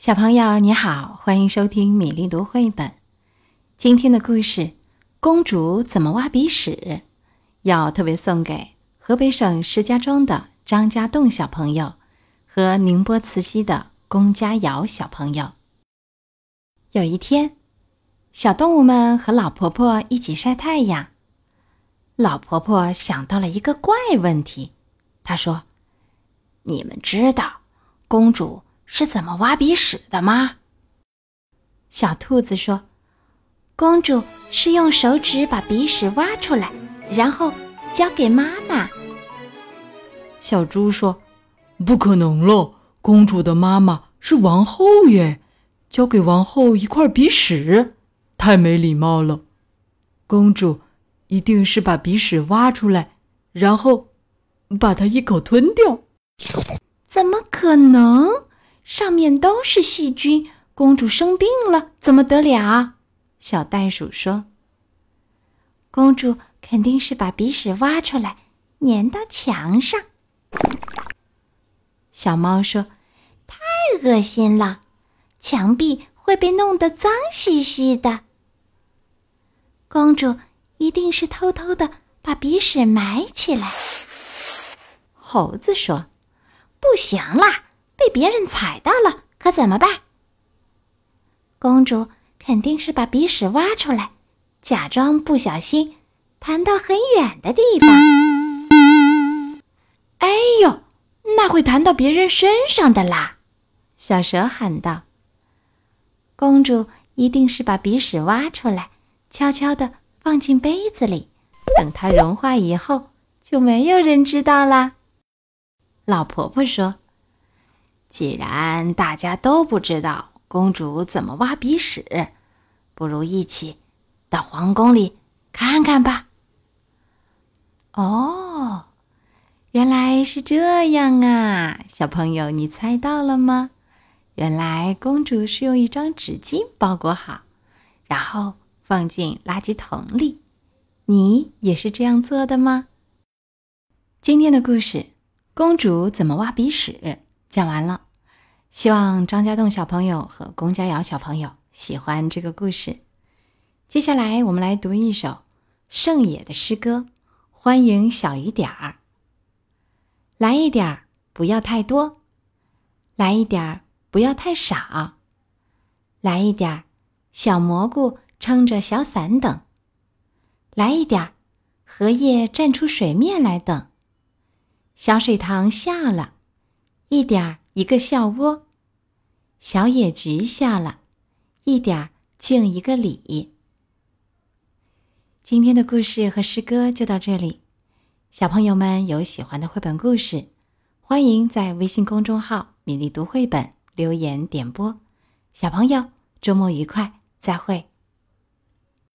小朋友你好，欢迎收听米粒读绘本。今天的故事《公主怎么挖鼻屎》，要特别送给河北省石家庄的张家栋小朋友和宁波慈溪的龚佳瑶小朋友。有一天，小动物们和老婆婆一起晒太阳。老婆婆想到了一个怪问题，她说：“你们知道公主？”是怎么挖鼻屎的吗？小兔子说：“公主是用手指把鼻屎挖出来，然后交给妈妈。”小猪说：“不可能了，公主的妈妈是王后耶，交给王后一块鼻屎，太没礼貌了。公主一定是把鼻屎挖出来，然后把它一口吞掉。”怎么可能？上面都是细菌，公主生病了怎么得了？小袋鼠说：“公主肯定是把鼻屎挖出来，粘到墙上。”小猫说：“太恶心了，墙壁会被弄得脏兮兮的。”公主一定是偷偷的把鼻屎埋起来。猴子说：“不行啦！”被别人踩到了，可怎么办？公主肯定是把鼻屎挖出来，假装不小心弹到很远的地方。哎呦，那会弹到别人身上的啦！小蛇喊道。公主一定是把鼻屎挖出来，悄悄地放进杯子里，等它融化以后，就没有人知道啦。老婆婆说。既然大家都不知道公主怎么挖鼻屎，不如一起到皇宫里看看吧。哦，原来是这样啊！小朋友，你猜到了吗？原来公主是用一张纸巾包裹好，然后放进垃圾桶里。你也是这样做的吗？今天的故事《公主怎么挖鼻屎》。讲完了，希望张家栋小朋友和龚佳瑶小朋友喜欢这个故事。接下来，我们来读一首圣野的诗歌，欢迎小雨点儿。来一点儿，不要太多；来一点儿，不要太少；来一点儿，小蘑菇撑着小伞等；来一点儿，荷叶站出水面来等；小水塘笑了。一点儿一个笑窝，小野菊笑了，一点儿敬一个礼。今天的故事和诗歌就到这里，小朋友们有喜欢的绘本故事，欢迎在微信公众号“米粒读绘本”留言点播。小朋友，周末愉快，再会。